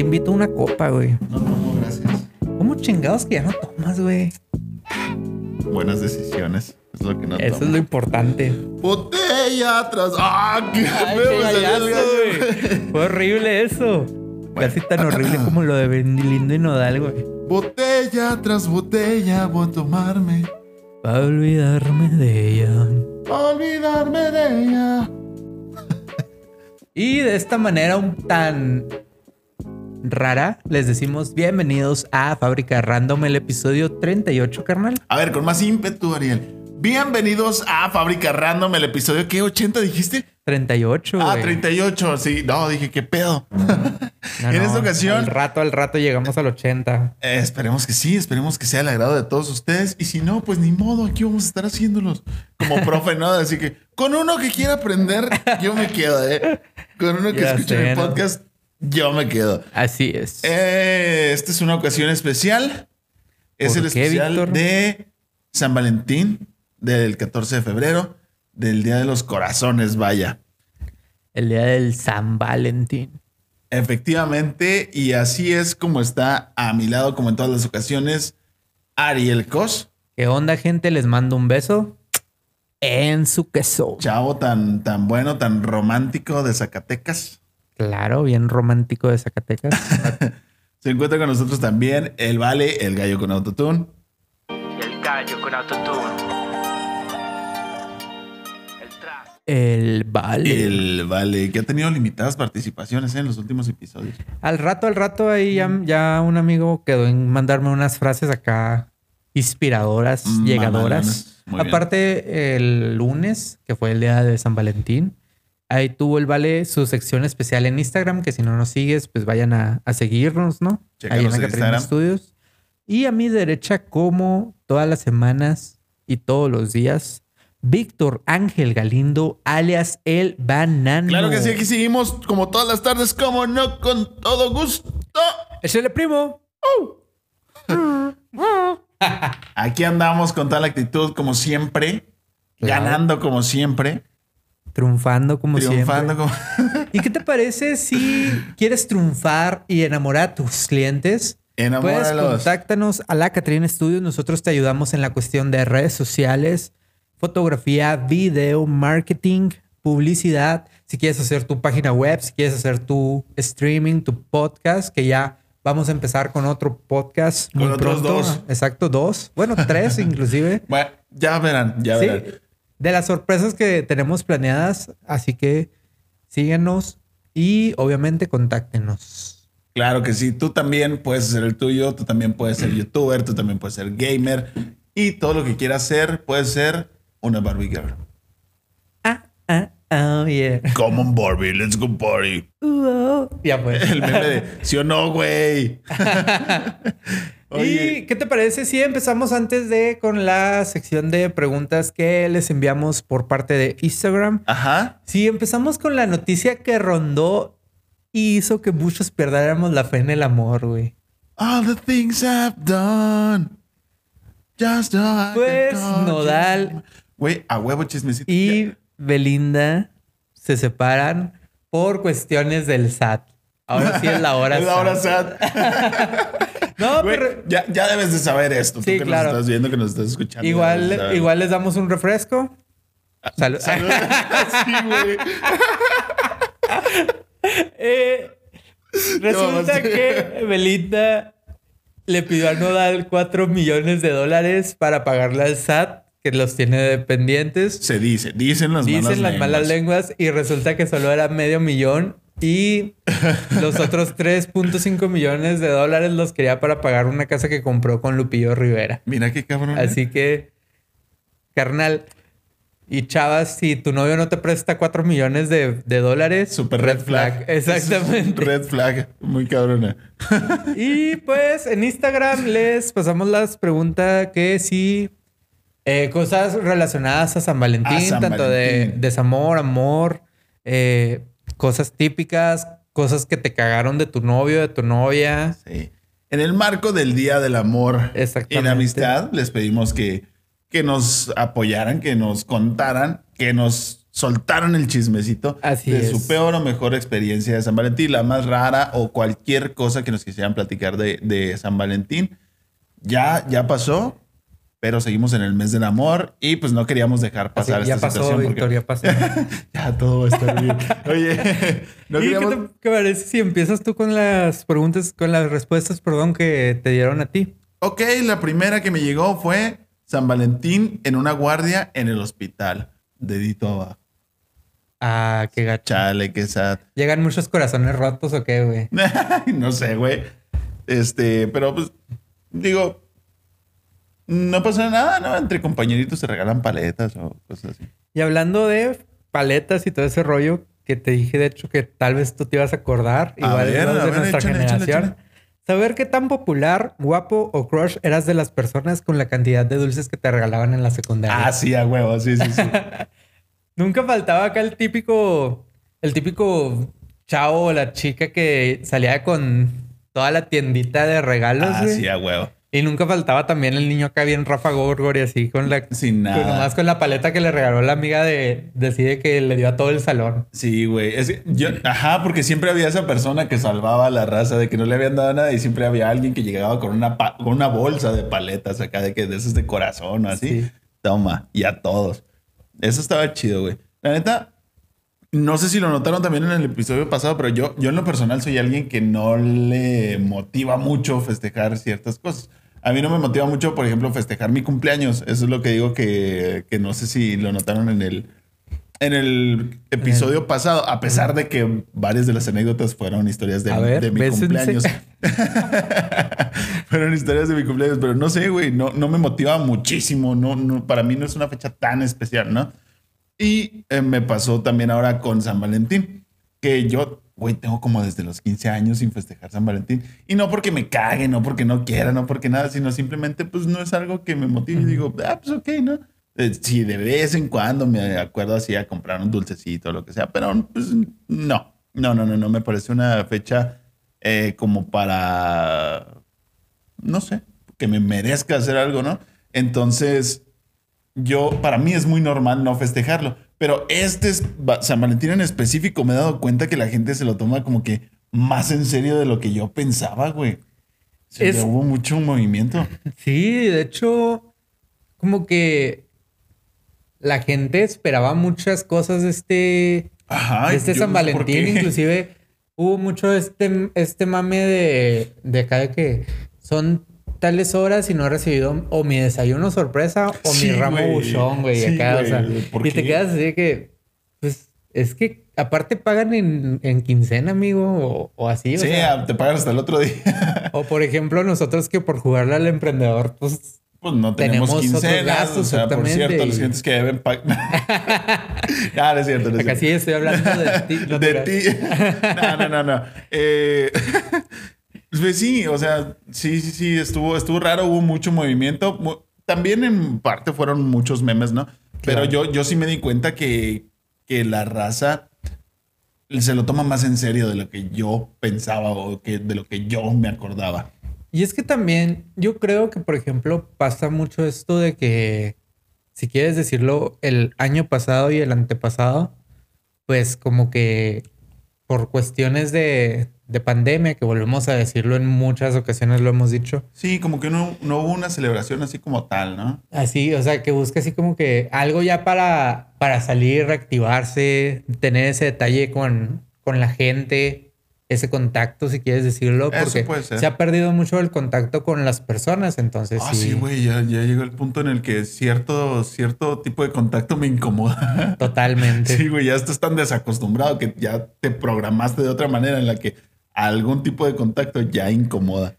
te invito a una copa, güey. No tomo, gracias. ¿Cómo chingados que ya no tomas, güey? Buenas decisiones. Es lo que no Eso tomo. es lo importante. Botella atrás. ¡Ah! ¡Qué Ay, güey. Fue horrible eso. Casi tan horrible como lo de Lindo y Nodal, güey. Botella tras botella voy a tomarme. Para olvidarme de ella. pa' olvidarme de ella. Y de esta manera un tan rara, les decimos bienvenidos a Fábrica Random, el episodio 38, carnal. A ver, con más ímpetu, Ariel. Bienvenidos a Fábrica Random, el episodio que 80 dijiste. 38, Ah, güey. 38. Sí, no, dije, ¿qué pedo? No, en no, esta ocasión, Al rato, al rato llegamos al 80. eh, esperemos que sí, esperemos que sea el agrado de todos ustedes. Y si no, pues ni modo, aquí vamos a estar haciéndolos como profe, ¿no? Así que con uno que quiera aprender, yo me quedo, ¿eh? Con uno que Ya escuche sé, mi podcast, yo me quedo. Así es. Eh, esta es una ocasión especial. Es ¿Por el qué, especial Víctor? de San Valentín, del 14 de febrero, del Día de los Corazones, vaya. El día del San Valentín. Efectivamente, y así es como está a mi lado, como en todas las ocasiones, Ariel Cos, ¿Qué onda, gente? Les mando un beso en su queso. chavo tan, tan bueno, tan romántico de Zacatecas. Claro, bien romántico de Zacatecas. Se encuentra con nosotros también el Vale, el gallo con autotune. y el gallo con autotune. El trap. El vale. El Vale, que ha tenido limitadas participaciones en los últimos episodios. Al rato, al rato, ahí ya, ya un amigo quedó en mandarme unas frases acá inspiradoras, Mm, llegadoras. bien. Aparte, el lunes, que fue el día de San Valentín, ahí tuvo el Vale su sección especial en Instagram, que si no nos sigues, pues vayan a, a seguirnos, ¿no? ahí Chécanos en Acatrina Instagram. Studios. Y a mi derecha, como todas las semanas y todos los días, Víctor Ángel Galindo, alias El Banano. Claro que sí, aquí seguimos como todas las tardes, como no, con todo gusto. ¡Échale, primo! Aquí andamos con tal actitud como siempre, Claro. ganando como siempre, Triunfando como triunfando siempre. como... ¿Y qué te parece si quieres triunfar y enamorar a tus clientes? Enamóralos. contáctanos a la Catrina Studios. Nosotros te ayudamos en la cuestión de redes sociales, fotografía, video, marketing, publicidad. Si quieres hacer tu página web, si quieres hacer tu streaming, tu podcast, que ya vamos a empezar con otro podcast Con muy otros pronto. dos. Exacto, dos. Bueno, tres inclusive. Bueno, ya verán, ya Sí, verán. De las sorpresas que tenemos planeadas. Así que síguenos y obviamente contáctenos. Claro que sí, tú también puedes hacer el tuyo, tú también puedes ser youtuber, tú también puedes ser gamer y todo lo que quieras ser, puedes ser una Barbie Girl. Ah, ah, oh, yeah. Come on Barbie, let's go party. Uh, oh. Ya pues. El meme de, ¿sí o no, güey? ¿Y qué te parece si empezamos antes de con la sección de preguntas que les enviamos por parte de Instagram? Ajá. Si empezamos con la noticia que rondó y hizo que muchos perdiéramos la fe en el amor, güey. All the things I've done. Just Pues. Nodal Güey, a huevo chismecito. y Belinda se separan por cuestiones del SAT. Ahora sí es la hora Es la hora SAT. No, pero ya, ya debes de saber esto. Sí, tú que claro. nos estás viendo, que nos estás escuchando. igual, igual les damos un refresco. Salud. Salud. sí, güey. Eh, resulta que Belinda le pidió a Nodal 4 millones de dólares para pagarle al SAT, que los tiene dependientes. Se dice, dicen las malas Dicen las malas lenguas y resulta que solo era medio millón y los otros 3.5 millones de dólares los quería para pagar una casa que compró con Lupillo Rivera. Mira qué cabrón. ¿eh? Así que, carnal, y chavas, si tu novio no te presta 4 millones de, de dólares, Super red flag. Exactamente. Red flag. Muy cabrona. Y pues en Instagram les pasamos las preguntas que si eh, cosas relacionadas a San Valentín, A San tanto Valentín. de desamor, amor, eh, cosas típicas, cosas que te cagaron de tu novio, de tu novia. Sí. En el marco del Día del Amor y la Amistad, les pedimos que, que nos apoyaran, que nos contaran, que nos soltaron el chismecito Así de es. su peor o mejor experiencia de San Valentín, la más rara o cualquier cosa que nos quisieran platicar de, de San Valentín. Ya, ya pasó, pero seguimos en el mes del amor y pues no queríamos dejar Así, pasar ya esta pasó, situación porque Victoria, pasó. ya todo va a estar bien. Oye, no ¿Y qué queríamos... te qué parece si empiezas tú con las preguntas, con las respuestas, perdón, que te dieron a ti? Ok, la primera que me llegó fue San Valentín en una guardia en el hospital. Dedito abajo. Ah, qué gacho. Chale, qué sad. ¿Llegan muchos corazones rotos o qué, güey? no sé, güey. Este, pero pues, digo, no pasa nada, ¿no? Entre compañeritos se regalan paletas o cosas así. Y hablando de paletas y todo ese rollo que te dije, de hecho, que tal vez tú te ibas a acordar, A igual ver, de ver, nuestra échale, échale, generación. échale. Saber qué tan popular, guapo o crush eras de las personas con la cantidad de dulces que te regalaban en la secundaria. Ah, sí, a huevo, sí, sí, sí. Nunca faltaba acá el típico, el típico chavo o la chica que salía con toda la tiendita de regalos. ah, güey. sí, a huevo. Y nunca faltaba también el niño acá bien Rafa Gorgor y así con la... Sin con- nada. nomás con la paleta que le regaló la amiga de... Decide que le dio a todo el salón. Sí, güey. Es que yo, ajá, porque siempre había esa persona que salvaba a la raza de que no le habían dado nada y siempre había alguien que llegaba con una, pa- con una bolsa de paletas acá de que de esos de corazón o así. Sí. Toma, y a todos. Eso estaba chido, güey. La neta, no sé si lo notaron también en el episodio pasado, pero yo, yo en lo personal soy alguien que no le motiva mucho festejar ciertas cosas. A mí no me motiva mucho, por ejemplo, festejar mi cumpleaños. Eso es lo que digo que, que no sé si lo notaron en el, en el episodio pasado, a pesar de que varias de las anécdotas fueron historias de, A ver, de mi bésense. cumpleaños. fueron historias de mi cumpleaños, pero no sé, güey, no, no me motiva muchísimo. No, no, para mí no es una fecha tan especial, ¿no? Y eh, me pasó también ahora con San Valentín, que yo, güey, tengo como desde los 15 años sin festejar San Valentín. Y no porque me cague, no porque no quiera, no porque nada, sino simplemente pues no es algo que me motive. Y digo, ah, pues ok, ¿no? Eh, sí, de vez en cuando me acuerdo así a comprar un dulcecito o lo que sea, pero pues no, no, no, no, no me parece una fecha eh, como para, no sé, que me merezca hacer algo, ¿no? Entonces, yo, para mí es muy normal no festejarlo, pero este es, San Valentín en específico me he dado cuenta que la gente se lo toma como que más en serio de lo que yo pensaba, güey. Es- ya hubo mucho movimiento. Sí, de hecho, como que la gente esperaba muchas cosas de este, Ajá. de este San Valentín. Inclusive hubo mucho este, este mame de, de acá de que son tales horas y no he recibido o mi desayuno sorpresa o Sí, mi ramo güey. buchón, güey. Sí, acá, o sea, güey. ¿Por y te quedas así que, pues, es que aparte pagan en, en quincena, amigo, o, o así. o Sí, sea, te pagan hasta el otro día. o por ejemplo, nosotros que por jugarle al emprendedor, pues Pues no tenemos, Tenemos quincenas. gastos, o sea, por cierto, los y- clientes que deben pagar. ah, no es cierto. No es acá sí estoy hablando de ti. no de ti. No, no, no, no. Eh, pues sí, o sea, sí, sí, sí, estuvo, estuvo raro, hubo mucho movimiento. También en parte fueron muchos memes, ¿no? Pero Claro. yo, yo sí me di cuenta que, que la raza se lo toma más en serio de lo que yo pensaba o que de lo que yo me acordaba. Y es que también yo creo que, por ejemplo, pasa mucho esto de que, si quieres decirlo, el año pasado y el antepasado, pues como que por cuestiones de, de pandemia, que volvemos a decirlo en muchas ocasiones, lo hemos dicho, Sí, como que no, no hubo una celebración así como tal, ¿no? Así, o sea, que busca así como que algo ya para, para salir, reactivarse, tener ese detalle con, con la gente, ese contacto, si quieres decirlo, porque se ha perdido mucho el contacto con las personas, entonces Ah, sí, güey, ya, ya llegó el punto en el que cierto, cierto tipo de contacto me incomoda. totalmente. Sí, güey, ya estás tan desacostumbrado que ya te programaste de otra manera en la que algún tipo de contacto ya incomoda.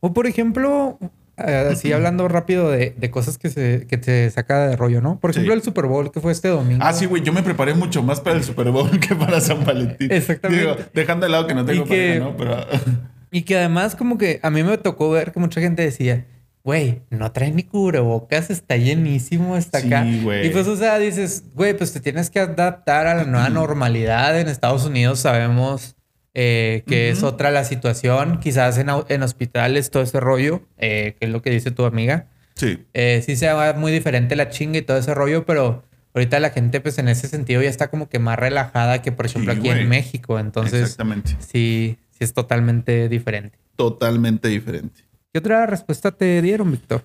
O por ejemplo, eh, así hablando rápido de, de cosas que se, que te saca de rollo, ¿no? Por ejemplo, Sí. el Super Bowl que fue este domingo. Ah, sí, güey, yo me preparé mucho más para el Super Bowl que para San Valentín. Exactamente. Digo, dejando de lado que no tengo Y que- pareja, ¿no? Pero Y que además como que a mí me tocó ver que mucha gente decía, güey, no trae ni cubrebocas, está llenísimo, está Sí, acá. Y pues, o sea, dices, güey, pues te tienes que adaptar a la nueva normalidad. En Estados Unidos sabemos eh, que es otra la situación. Quizás en, en hospitales todo ese rollo, eh, que es lo que dice tu amiga. sí. Eh, sí se va muy diferente la chinga y todo ese rollo, pero ahorita la gente, pues en ese sentido, ya está como que más relajada que, por ejemplo, Sí, aquí güey. en México. Entonces, Exactamente. sí, sí es totalmente diferente. Totalmente diferente. ¿Qué otra respuesta te dieron, Víctor?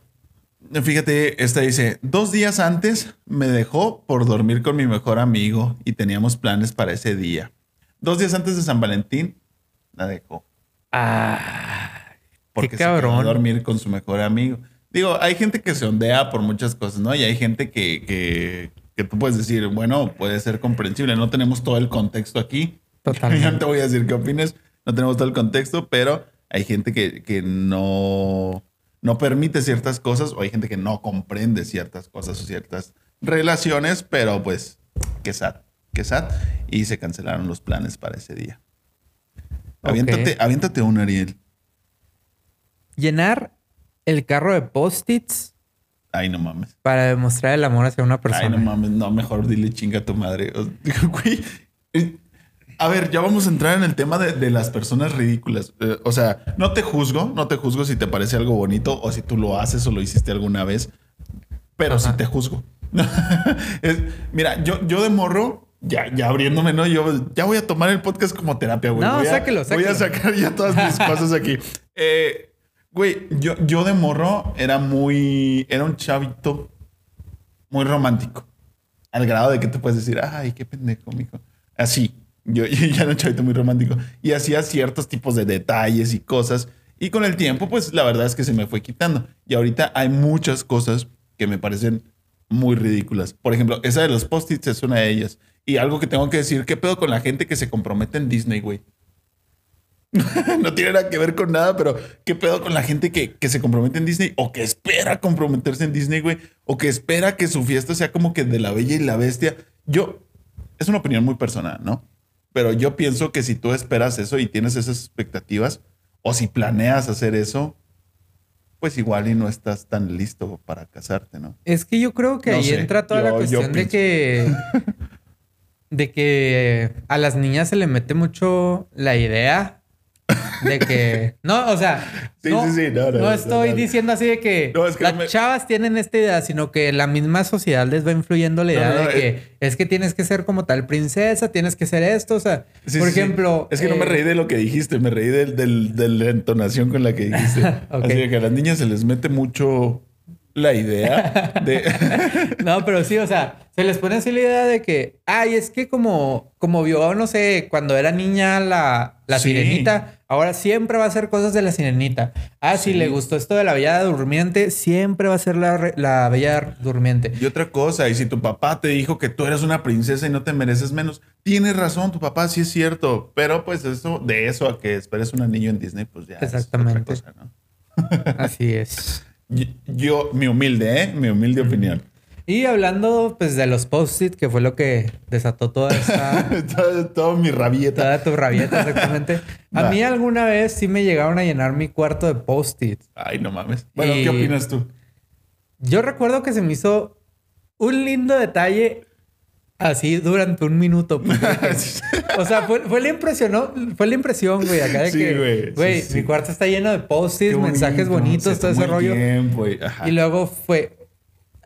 Fíjate, esta dice, dos días antes me dejó por dormir con mi mejor amigo y teníamos planes para ese día. Dos días antes de San Valentín, la dejó. Ah, Porque qué se quedó a cabrón. dormir con su mejor amigo. Digo, hay gente que se ondea por muchas cosas, ¿no? Y hay gente que, que, que tú puedes decir, bueno, puede ser comprensible. No tenemos todo el contexto aquí. Totalmente. No te voy a decir qué opinas. No tenemos todo el contexto, pero hay gente que, que no, no permite ciertas cosas o hay gente que no comprende ciertas cosas o ciertas relaciones, pero pues, qué sad, qué sad. Y se cancelaron los planes para ese día. Aviéntate, aviéntate un Ariel. Llenar el carro de post-its Ay, no mames. para demostrar el amor hacia una persona. Ay, no mames, no, mejor dile chinga a tu madre. Eh, a ver, ya vamos a entrar en el tema de, de las personas ridículas. Eh, o sea, no te juzgo, no te juzgo si te parece algo bonito o si tú lo haces o lo hiciste alguna vez, pero sí Ajá. te juzgo. Es- mira, yo, yo de morro, ya, ya abriéndome, ¿no? Yo ya voy a tomar el podcast como terapia, güey. No, Voy a- sáquelo, Voy a sáquelo. sacar ya todas mis cosas aquí. Eh, güey, yo, yo de morro era muy, era un chavito muy romántico. Al grado de que te puedes decir, ay, qué pendejo, mijo. Así. Yo, yo ya era un chavito muy romántico. Y hacía ciertos tipos de detalles y cosas. Y con el tiempo, pues la verdad es que se me fue quitando. Y ahorita hay muchas cosas que me parecen muy ridículas. Por ejemplo, esa de los post-its es una de ellas. Y algo que tengo que decir, ¿qué pedo con la gente que se compromete en Disney, güey? no tiene nada que ver con nada, pero ¿qué pedo con la gente que, que se compromete en Disney o que espera comprometerse en Disney, güey? O que espera que su fiesta sea como que de la bella y la bestia. Yo, es una opinión muy personal, ¿no? Pero yo pienso que si tú esperas eso y tienes esas expectativas, o si planeas hacer eso, pues igual y no estás tan listo para casarte, ¿no? Es que yo creo que No ahí sé, entra toda yo- la cuestión de que. de que a las niñas se le mete mucho la idea de que. No, o sea. Sí, no, sí, sí, no, no, no, estoy diciendo así de que, No, es que las me- chavas tienen esta idea, sino que la misma sociedad les va influyendo la idea de que es que tienes que ser como tal princesa, tienes que ser esto. O sea, por ejemplo. Es que no me eh, reí de lo que dijiste, me reí del- del- de la entonación con la que dijiste. Así de que a las niñas se les mete mucho la idea de... No, pero sí, o sea, se les pone así la idea de que, ay, es que como, como vio, no sé, cuando era niña la, la Sí. sirenita, ahora siempre va a hacer cosas de la sirenita. Ah, si le gustó esto de la bella durmiente, siempre va a ser la, la bella durmiente. Y otra cosa, y si tu papá te dijo que tú eres una princesa y no te mereces menos, tienes razón, tu papá sí es cierto, pero pues eso, de eso a que esperes un anillo en Disney, pues ya Exactamente. es otra cosa, ¿no? Así es. Yo, mi humilde, ¿eh? Mi humilde opinión. Y hablando, pues, de los post-it, que fue lo que desató toda esta... todo, todo mi rabieta. Toda tu rabieta, exactamente. A mí alguna vez sí me llegaron a llenar mi cuarto de post-it. Ay, no mames. Bueno, Y- ¿qué opinas tú? Yo recuerdo que se me hizo un lindo detalle así durante un minuto. pues, o sea, fue, fue la impresión, ¿no? Fue la impresión, güey, acá de Sí, que, güey, güey, sí, sí. mi cuarto está lleno de post-its, mensajes bonito, bonitos, todo ese rollo. y- luego fue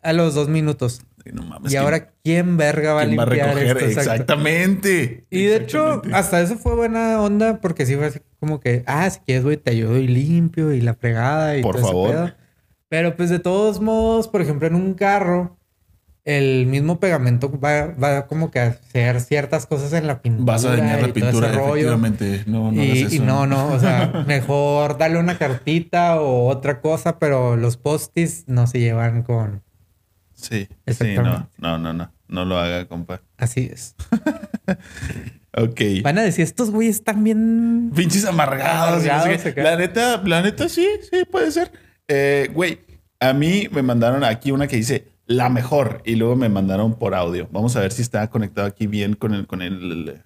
a los dos minutos. No mames, y ¿quién- ahora, ¿quién verga va a quién va a limpiar recoger? esto? Exactamente. Y de hecho, hasta eso fue buena onda porque sí fue así como que, ah, si quieres, güey, te ayudo y limpio y la fregada y Por todo ese favor. pedo. Pero pues de todos modos, por ejemplo, en un carro, el mismo pegamento va, va como que a hacer ciertas cosas en la pintura. Vas a dañar la pintura, efectivamente. No, no y, hagas y eso. no, no, o sea, mejor darle una cartita o otra cosa, pero los postis no se llevan con... Sí, sí, no, no, no, no. No lo haga, compa. Así es. Ok. Van a decir, estos güeyes están bien... Pinches amargados. y no sé Amargados. La neta, la neta, sí, sí, puede ser. Eh, güey, a mí me mandaron aquí una que dice la mejor y luego me mandaron por audio. Vamos a ver si está conectado aquí bien con el, con el,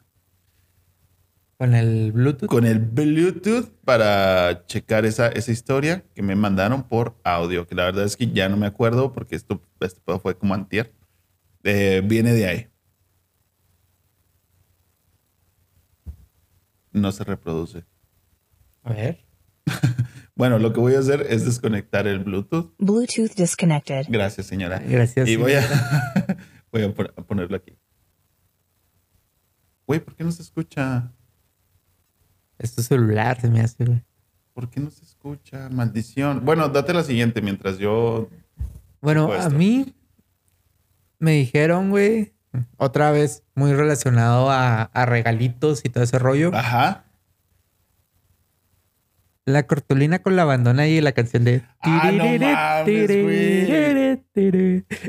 Con el Bluetooth. con el Bluetooth para checar esa, esa historia que me mandaron por audio. Que la verdad es que ya no me acuerdo porque esto, esto fue como antier. Eh, viene de ahí. No se reproduce. A ver. Bueno, lo que voy a hacer es desconectar el Bluetooth. Bluetooth disconnected. Gracias, señora. Gracias, Y voy a, Voy a, pon- a ponerlo aquí. Güey, ¿por qué no se escucha? Es tu celular, se me hace, güey. ¿Por qué no se escucha? Maldición. Bueno, date la siguiente mientras yo. Bueno, a mí me dijeron, güey, otra vez muy relacionado a, a regalitos y todo ese rollo. Ajá. La cortulina con la bandona y la canción de... Ah, no mames, güey.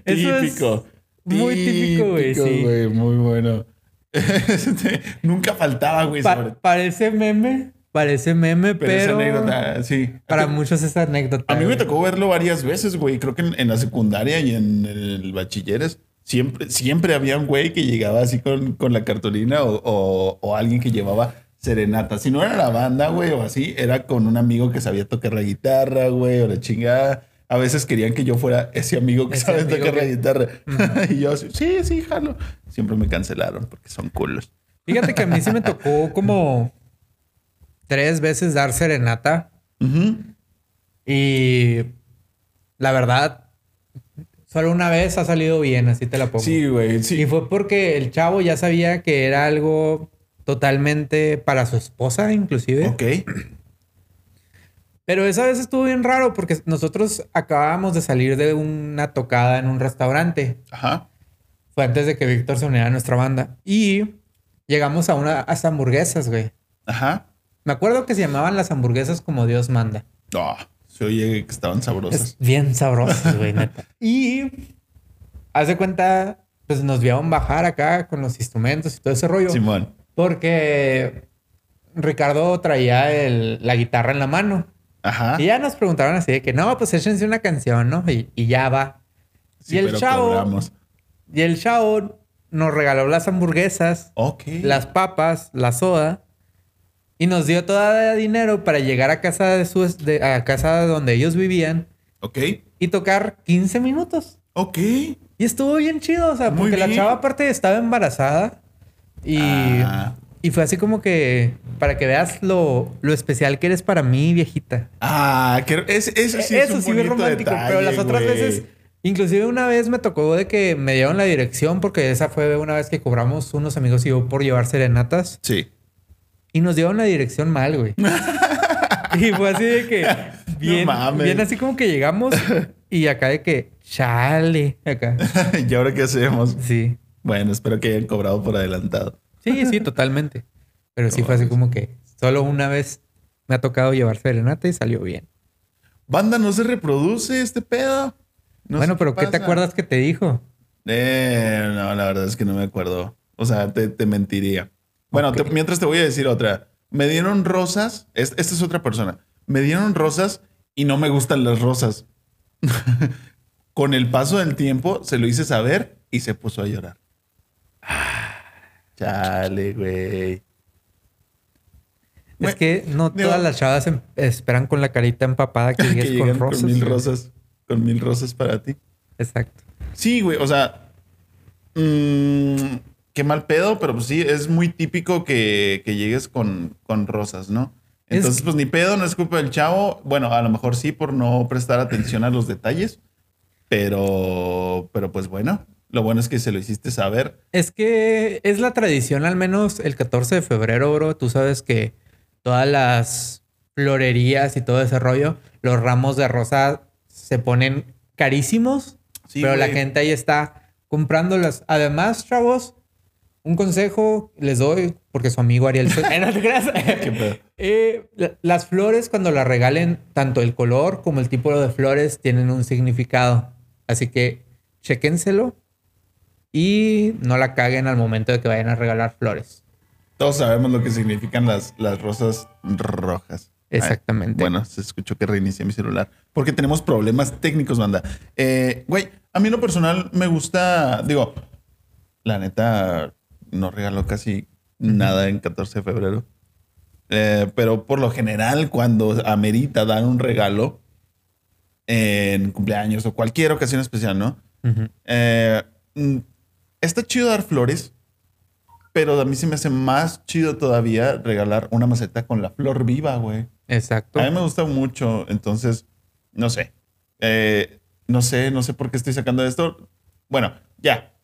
Eso es Típico. muy típico, güey, sí. güey, Muy bueno. Este, Nunca faltaba, güey. Pa- sobre- parece meme, parece meme, Pero, pero, esa anécdota, sí. para muchos es anécdota. A mí me güey. tocó verlo varias veces, güey. Creo que en, en la secundaria y en el bachilleres siempre, siempre había un güey que llegaba así con, con la cartulina o, o- o alguien que llevaba serenata. Si no era la banda, güey, o así, era con un amigo que sabía tocar la guitarra, güey, o la chingada. A veces querían que yo fuera ese amigo que Ese sabe amigo tocar la guitarra. y yo, así, sí, sí, jalo. Siempre me cancelaron porque son culos. Fíjate que a mí sí me tocó como tres veces dar serenata y la verdad, solo una vez ha salido bien, así te la pongo. Sí, güey, Y sí. fue porque el chavo ya sabía que era algo totalmente para su esposa, inclusive. Ok. Pero esa vez estuvo bien raro porque nosotros acabábamos de salir de una tocada en un restaurante. Ajá. Fue antes de que Víctor se uniera a nuestra banda. Y llegamos a una a hamburguesas, güey. Ajá. Me acuerdo que se llamaban las hamburguesas como Dios manda. No, se oye que estaban sabrosas. Es bien sabrosas, güey, neta. Y hace cuenta, pues nos vieron bajar acá con los instrumentos y todo ese rollo. Simón. Porque Ricardo traía el- la guitarra en la mano. Ajá. Y ya nos preguntaron así de que no, pues échense una canción, ¿no? Y, y ya va. Sí, y el chavo, cobramos. y el chavo nos regaló las hamburguesas, las papas, la soda y nos dio todo dinero para llegar a casa de su de- a casa donde ellos vivían Ok. y tocar 15 minutos. Ok. Y estuvo bien chido, o sea, Muy porque la chava aparte estaba embarazada y, Ah. y fue así como que para que veas lo, lo especial que eres para mí, viejita. Ah, que es, eso sí es Eso un sí es romántico, detalle, pero las otras güey. veces, inclusive una vez me tocó de que me dieron la dirección porque esa fue una vez que cobramos unos amigos y yo por llevar serenatas Sí. y nos dieron la dirección mal, güey. y fue así de que bien, mames. bien así como que llegamos y acá de que chale, acá. ¿Y ahora qué hacemos? Sí. Bueno, espero que hayan cobrado por adelantado. Sí, sí, totalmente. Pero sí fue así como que solo una vez me ha tocado llevar serenata y salió bien. Banda, no se reproduce este pedo. No bueno, pero ¿qué te acuerdas que te dijo? Eh, no, la verdad es que no me acuerdo. O sea, te, te mentiría. Bueno, te- mientras te voy a decir otra. Me dieron rosas. es- esta es otra persona. Me dieron rosas y no me gustan las rosas. Con el paso del tiempo se lo hice saber y se puso a llorar. Chale, güey. Es que no digo- todas las chavas em- esperan con la carita empapada que Que llegues con rosas. mil güey. rosas. Con mil rosas para ti. Exacto. Sí, güey, o sea, mm, qué mal pedo, pero pues sí, es muy típico que, que llegues con, con rosas, ¿no? Es- Entonces, pues ni pedo, no es culpa del chavo. Bueno, a lo mejor sí por no prestar atención a los detalles, pero, pero pues bueno, lo bueno es que se lo hiciste saber. Es que es la tradición, al menos el 14 de febrero, bro. Tú sabes que todas las florerías y todo ese rollo, los ramos de rosa se ponen carísimos, Sí, pero la gente ahí está comprándolas. Además, chavos, un consejo les doy porque su amigo Ariel. Eh, la- las flores, cuando las regalen, tanto el color como el tipo de flores tienen un significado. Así que chéquenselo y no la caguen al momento de que vayan a regalar flores. Todos sabemos lo que significan las, las rosas rojas. Exactamente. Ay, bueno, se escuchó que reinicié mi celular. Porque tenemos problemas técnicos, banda. Eh, güey, a mí en lo personal me gusta, digo, la neta, no regalo casi nada en 14 de febrero. Eh, pero por lo general, cuando amerita dar un regalo en cumpleaños o cualquier ocasión especial, ¿no? Eh, está chido dar flores, pero a mí se me hace más chido todavía regalar una maceta con la flor viva, güey. Exacto. A mí me gusta mucho, entonces, no sé. Eh, no sé, no sé por qué estoy sacando esto. Bueno, ya.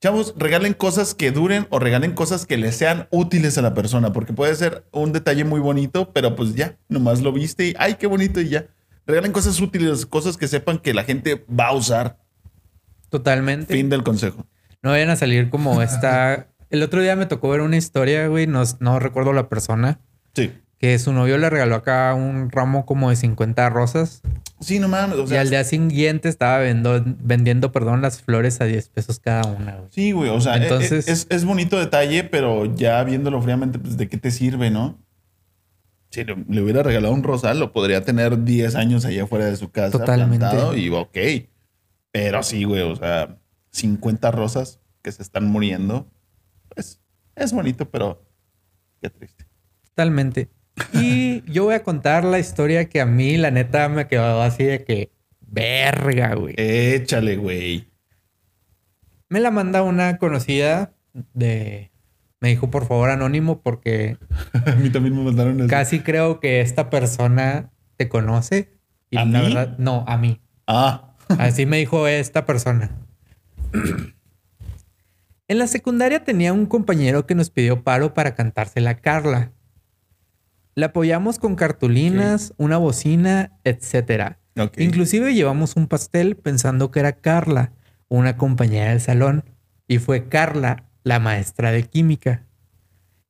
Chavos, regalen cosas que duren o regalen cosas que le sean útiles a la persona, porque puede ser un detalle muy bonito, pero pues ya, nomás lo viste y ay, qué bonito y ya. Regalen cosas útiles, cosas que sepan que la gente va a usar. Totalmente. Fin del consejo. No vayan a salir como esta. El otro día me tocó ver una historia, güey. No, no recuerdo la persona. Sí. Que su novio le regaló acá un ramo como de 50 rosas. Sí, no mames. O y al día siguiente estaba vendo- vendiendo, perdón, las flores a 10 pesos cada una, güey. sí, güey. O sea, e- Entonces- e- es, es bonito detalle, pero ya viéndolo fríamente, pues de qué te sirve, ¿no? Si le, le hubiera regalado un rosal, lo podría tener 10 años allá afuera de su casa Totalmente. plantado y ok. Pero sí, güey, o sea, 50 rosas que se están muriendo, pues es bonito, pero qué triste. Totalmente. Y yo voy a contar la historia que a mí, la neta, me quedó así de que, verga, güey. Échale, güey. Me la manda una conocida de... Me dijo, por favor, anónimo, porque A mí también me mandaron el... casi creo que esta persona te conoce. Y ¿A la mí? verdad, no, a mí. Ah, Así me dijo esta persona. En la secundaria tenía un compañero que nos pidió paro para cantársela a Carla. La apoyamos con cartulinas, una bocina, etc. ok. Inclusive llevamos un pastel pensando que era Carla, una compañera del salón, y fue Carla, la maestra de química.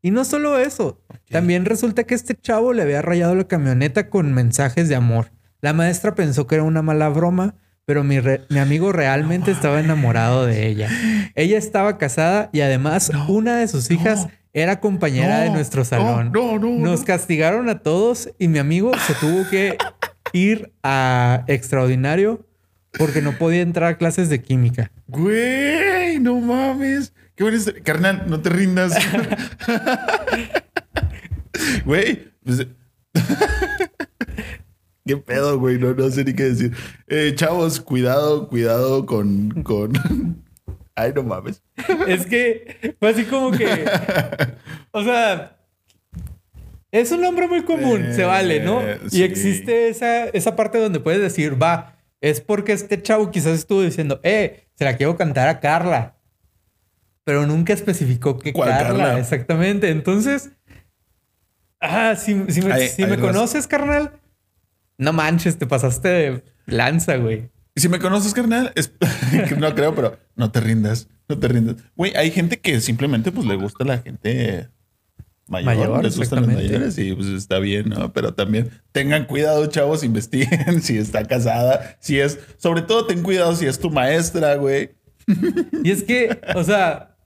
Y no solo eso, también resulta que este chavo le había rayado la camioneta con mensajes de amor. La maestra pensó que era una mala broma, pero mi, re- mi amigo realmente estaba enamorado de ella. Ella estaba casada y además No, una de sus hijas no, era compañera de nuestro salón. no, no, Nos no. castigaron a todos y mi amigo se tuvo que ir a extraordinario porque no podía entrar a clases de química. Güey, no mames. Qué historia. Carnal, no te rindas. Güey, pues... ¿Qué pedo, güey? No, no sé ni qué decir. Eh, chavos, cuidado, cuidado con, con... Ay, no mames. Es que fue así como que, o sea, es un nombre muy común, Eh, se vale, ¿no? sí. Y existe esa, esa parte donde puedes decir, va, es porque este chavo quizás estuvo diciendo, eh, se la quiero cantar a Carla. Pero nunca especificó que ¿Cuál Carla, Carla? exactamente. Entonces, ah, si, si me, si conoces, carnal, no manches, te pasaste de lanza, güey. Si me conoces, carnal, es- no creo, pero no te rindas, no te rindas. Güey, hay gente que simplemente pues le gusta la gente mayor, Mayor, les gustan los mayores y pues está bien, ¿no? Pero también tengan cuidado, chavos, investiguen si está casada, si es, sobre todo ten cuidado si es tu maestra, güey. Y es que, o sea,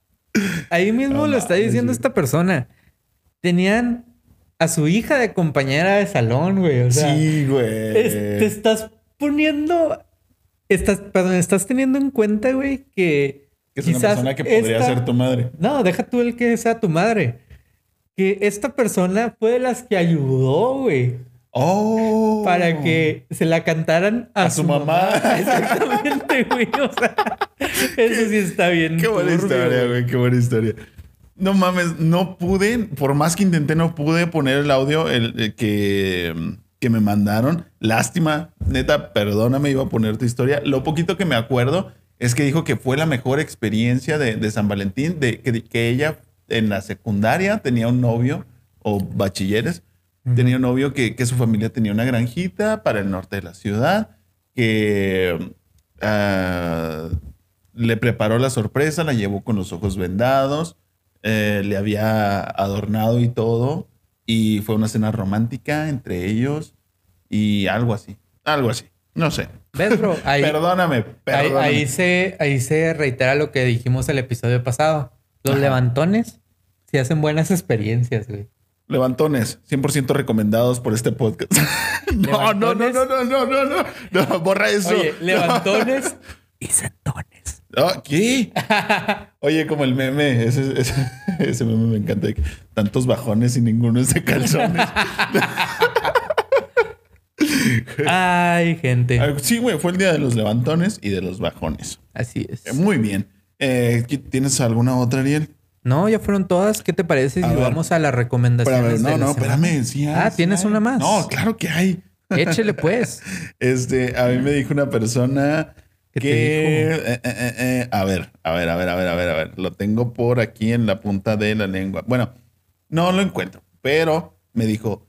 ahí mismo No lo está diciendo esta persona. Tenían a su hija de compañera de salón, güey. O sea, sí, güey. es- te estás poniendo. Estás, perdón, estás teniendo en cuenta, güey, que. que es una persona que podría esta- ser tu madre. No, deja tú el que sea tu madre. Que esta persona fue de las que ayudó, güey. Oh. Para que se la cantaran a, A su mamá. Exactamente, güey. O sea, eso sí está bien. Qué buena turbio, historia, güey. Qué buena historia. No mames, no pude, por más que intenté, no pude poner el audio el, el que, que me mandaron. Lástima, neta, perdóname, iba a poner tu historia. Lo poquito que me acuerdo es que dijo que fue la mejor experiencia de, de San Valentín, de que, que ella en la secundaria tenía un novio o bachilleres, tenía un novio que, que su familia tenía una granjita para el norte de la ciudad, que ah, le preparó la sorpresa, la llevó con los ojos vendados, eh, le había adornado y todo, y fue una cena romántica entre ellos y algo así, algo así, no sé. ¿Ves, bro? Ahí, perdóname, perdóname. ahí se, ahí se reitera lo que dijimos el episodio pasado. Los Ajá. levantones sí hacen buenas experiencias, güey. Levantones, 100% recomendados por este podcast. no, no, no, no, no, no, no, no, borra eso. Oye, levantones y sentones. Ah, ¿Qué? Oye, como el meme, ese, ese, ese meme me encanta. Tantos bajones y ninguno es de calzones. Ay, gente. Ah, sí, güey, fue el día de los levantones y de los bajones. Así es. Eh, Muy bien. Eh, ¿Tienes alguna otra, Ariel? No, ya fueron todas. ¿Qué te parece si A ver. vamos a las recomendaciones? Espérame, no, de no, espérame. Sí Ah, sí ¿tienes hay. una más? No, claro que hay. Échele pues. Este, a mí me dijo una persona ¿Qué te eh, eh, eh, a ver, a ver, a ver, a ver, a ver, a ver. Lo tengo por aquí en la punta de la lengua. Bueno, no lo encuentro, pero me dijo,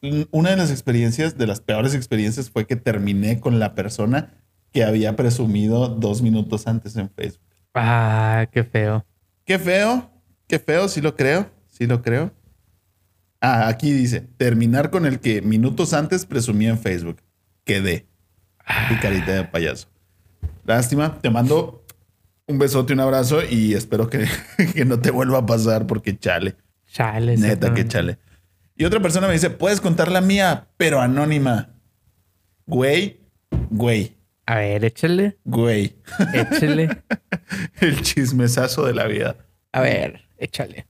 "Mm, una de las experiencias, de las peores experiencias fue que terminé con la persona que había presumido dos minutos antes en Facebook. Ah, qué feo. Qué feo, qué feo, sí lo creo, sí lo creo. Ah, aquí dice, terminar con el que minutos antes presumía en Facebook. Quedé. Y carita de payaso. Lástima, te mando un besote, un abrazo y espero que, que no te vuelva a pasar porque chale. Chale. Neta, que chale. Y otra persona me dice, puedes contar la mía, pero anónima. Güey, güey, A ver, échale. güey. Échale. El chismesazo de la vida. A ver, échale.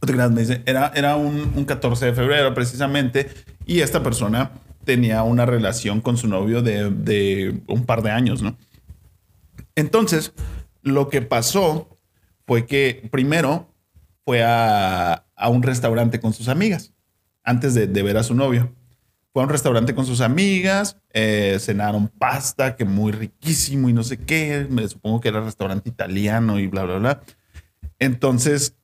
Otra me dice, era, era un, un 14 de febrero precisamente y esta persona tenía una relación con su novio de, de un par de años, ¿no? Entonces, lo que pasó fue que primero fue a, a un restaurante con sus amigas, antes de, ver a su novio. Fue a un restaurante con sus amigas, eh, cenaron pasta, que muy riquísimo y no sé qué. Me supongo que era restaurante italiano y bla, bla, bla. Entonces,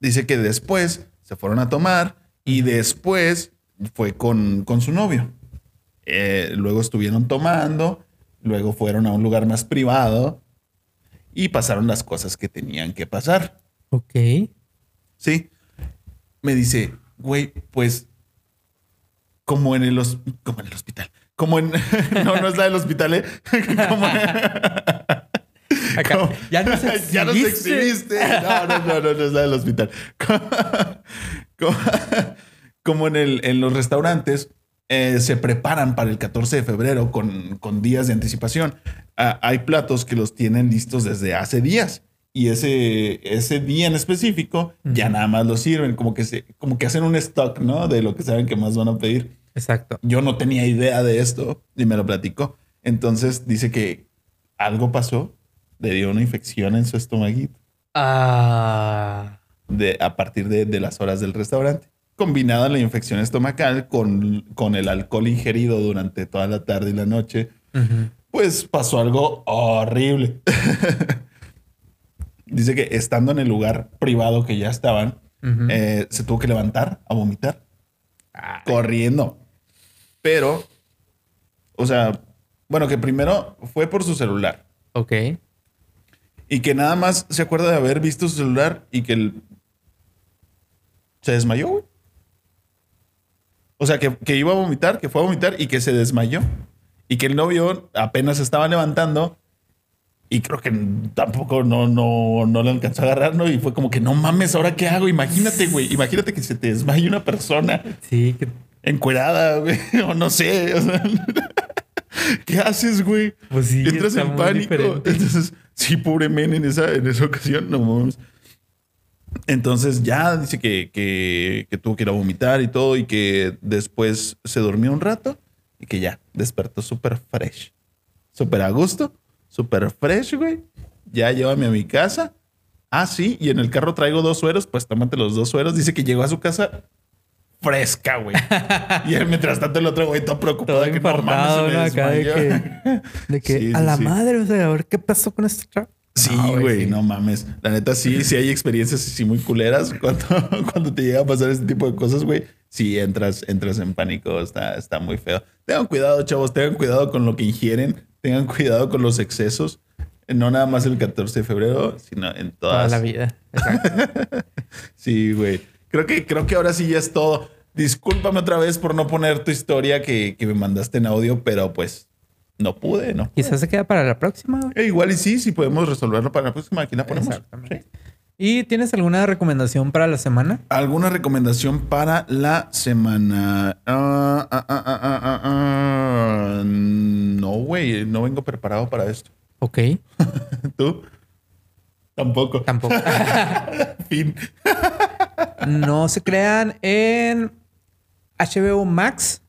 dice que después se fueron a tomar y después fue con, con su novio. Eh, luego estuvieron tomando, luego fueron a un lugar más privado y pasaron las cosas que tenían que pasar. Ok. Sí. Me dice, güey, pues como en el, como en el hospital. Como en... no, no es la del hospital, ¿eh? Como Acá. como- Ya nos ya nos exhibiste. exhibiste. No, no, no, no, no es la del hospital. Como, como en, el, en los restaurantes eh, se preparan para el 14 de febrero con, con días de anticipación. Ah, hay platos que los tienen listos desde hace días. Y ese, ese día en específico ya nada más lo sirven, como que, se, como que hacen un stock, ¿no? De lo que saben que más van a pedir. Exacto. Yo no tenía idea de esto y me lo platicó. Entonces dice que algo pasó, le dio una infección en su estomaguito Ah. de, a partir de, de las horas del restaurante. Combinada la infección estomacal con, con el alcohol ingerido durante toda la tarde y la noche, pues pasó algo horrible. Dice que estando en el lugar privado que ya estaban, eh, se tuvo que levantar a vomitar Ay. corriendo. Pero, o sea, bueno, que primero fue por su celular Ok. y que nada más se acuerda de haber visto su celular y que el- se desmayó, güey. O sea, que, que iba a vomitar, que fue a vomitar y que se desmayó. Y que el novio apenas estaba levantando y creo que tampoco no, no, no le alcanzó a agarrar, ¿no? Y fue como que no mames, ¿ahora qué hago? Imagínate, güey. Imagínate que se te desmaye una persona Sí, que encuerada, güey, o no sé. o sea, ¿Qué haces, güey? Pues sí, Entras en pánico. diferente. Entonces, sí, pobre men en esa, en esa ocasión, no mames. Entonces ya dice que, que, que tuvo que ir a vomitar y todo y que después se durmió un rato y que ya despertó súper fresh. Súper a gusto, súper fresh, güey. Ya llévame a mi casa. Ah, sí, y en el carro traigo dos sueros, pues tómate los dos sueros. Dice que llegó a su casa fresca, güey. y él, mientras tanto el otro güey todo preocupado. todo de que, no mames, se me de que, de que Sí, a sí, la sí. madre, o sea, a ver qué pasó con este chavo. Sí, No, güey, sí. no mames. La neta, sí, sí hay experiencias así muy culeras cuando, cuando te llega a pasar este tipo de cosas, güey. Sí, entras, entras en pánico, está, está muy feo. Tengan cuidado, chavos, tengan cuidado con lo que ingieren, tengan cuidado con los excesos. No nada más el 14 de febrero, sino en Toda todas. la vida. Exacto. Sí, güey. Creo que, creo que ahora sí ya es todo. Discúlpame otra vez por no poner tu historia que, que me mandaste en audio, pero pues no pude, ¿no? Quizás se queda para la próxima. Eh, igual y sí, si podemos resolverlo para la próxima, aquí la ponemos. Exactamente. Sí. ¿Y tienes alguna recomendación para la semana? ¿Alguna recomendación para la semana? Ah, ah, ah. No, güey, no vengo preparado para esto. Ok, ¿Tú? Tampoco. tampoco. Fin. no se crean en HBO Max.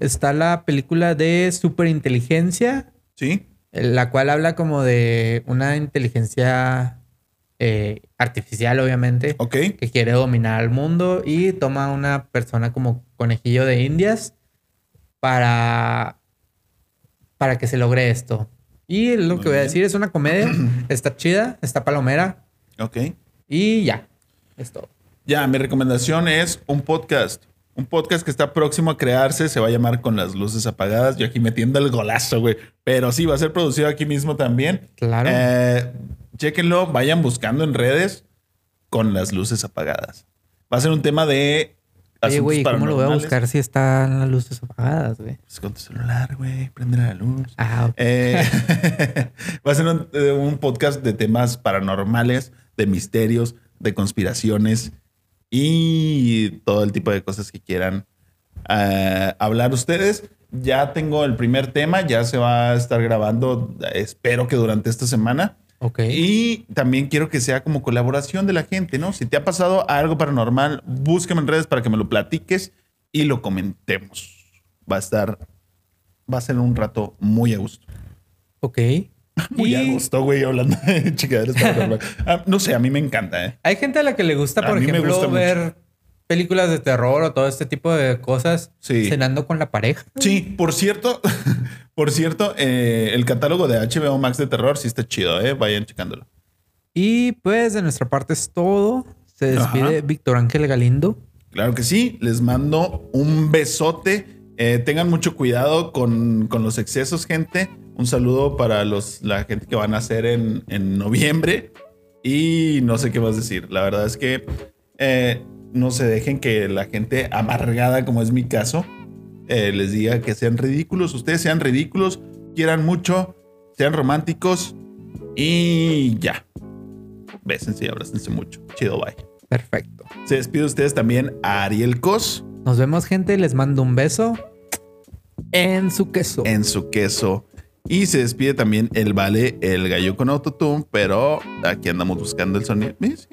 Está la película de Superinteligencia, Sí. la cual habla como de una inteligencia eh, artificial, obviamente, Ok. que quiere dominar al mundo y toma a una persona como conejillo de indias para, para que se logre esto. Y lo Muy que voy a decir es una comedia. está chida, está palomera. Ok. Y ya. Es todo. Ya, mi recomendación es un podcast. Un podcast que está próximo a crearse. Se va a llamar Con las luces apagadas. Yo aquí metiendo el golazo, güey. Pero sí, va a ser producido aquí mismo también. Claro. Eh, chéquenlo, vayan buscando en redes con las luces apagadas. Va a ser un tema de. Oye, güey, ¿cómo lo voy a buscar si están las luces apagadas, güey? Pues con tu celular, güey. Prende la luz. Ah, ok. Eh, va a ser un, eh, un podcast de temas paranormales, de misterios, de conspiraciones y todo el tipo de cosas que quieran eh, hablar ustedes. Ya tengo el primer tema, ya se va a estar grabando, espero que durante esta semana. ok. Y también quiero que sea como colaboración de la gente, ¿no? Si te ha pasado algo paranormal, búscame en redes para que me lo platiques y lo comentemos. Va a estar, va a ser un rato muy a gusto. Ok. Muy Y a gusto, güey, hablando de chingaderas paranormales. Ah, no sé, a mí me encanta, ¿eh? Hay gente a la que le gusta, por ejemplo, gusta mucho. ver películas de terror o todo este tipo de cosas Sí. cenando con la pareja. Sí, por cierto, por cierto, eh, el catálogo de HBO Max de terror sí está chido, ¿eh? Vayan checándolo. Y pues de nuestra parte es todo. Se despide Ajá. Víctor Ángel Galindo. Claro que sí, les mando un besote. Eh, tengan mucho cuidado con, con los excesos, gente. Un saludo para los, la gente que van a hacer en, en noviembre. Y no sé qué más decir. La verdad es que eh, no se dejen que la gente amargada, como es mi caso, eh, les diga que sean ridículos. Ustedes sean ridículos, quieran mucho, sean románticos y ya. Bésense y abrácense mucho. Chido, bye. Perfecto. Se despide ustedes también a Ariel Cos Nos vemos, gente. Les mando un beso en su queso. en su queso. Y se despide también el Vale, el gallo con autotune, pero aquí andamos buscando el sonido. Sí.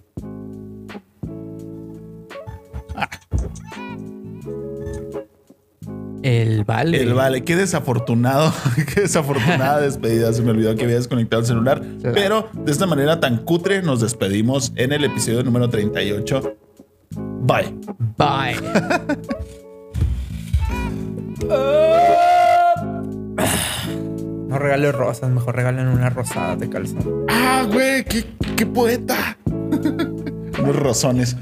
El vale. El Vale, qué desafortunado, qué desafortunada despedida. Se me olvidó que había desconectado el celular. Pero de esta manera tan cutre nos despedimos en el episodio número 38. Bye. Bye. No regalen rosas, mejor regalen una rosada de calzón. Ah, güey, qué, qué poeta. Unos rozones.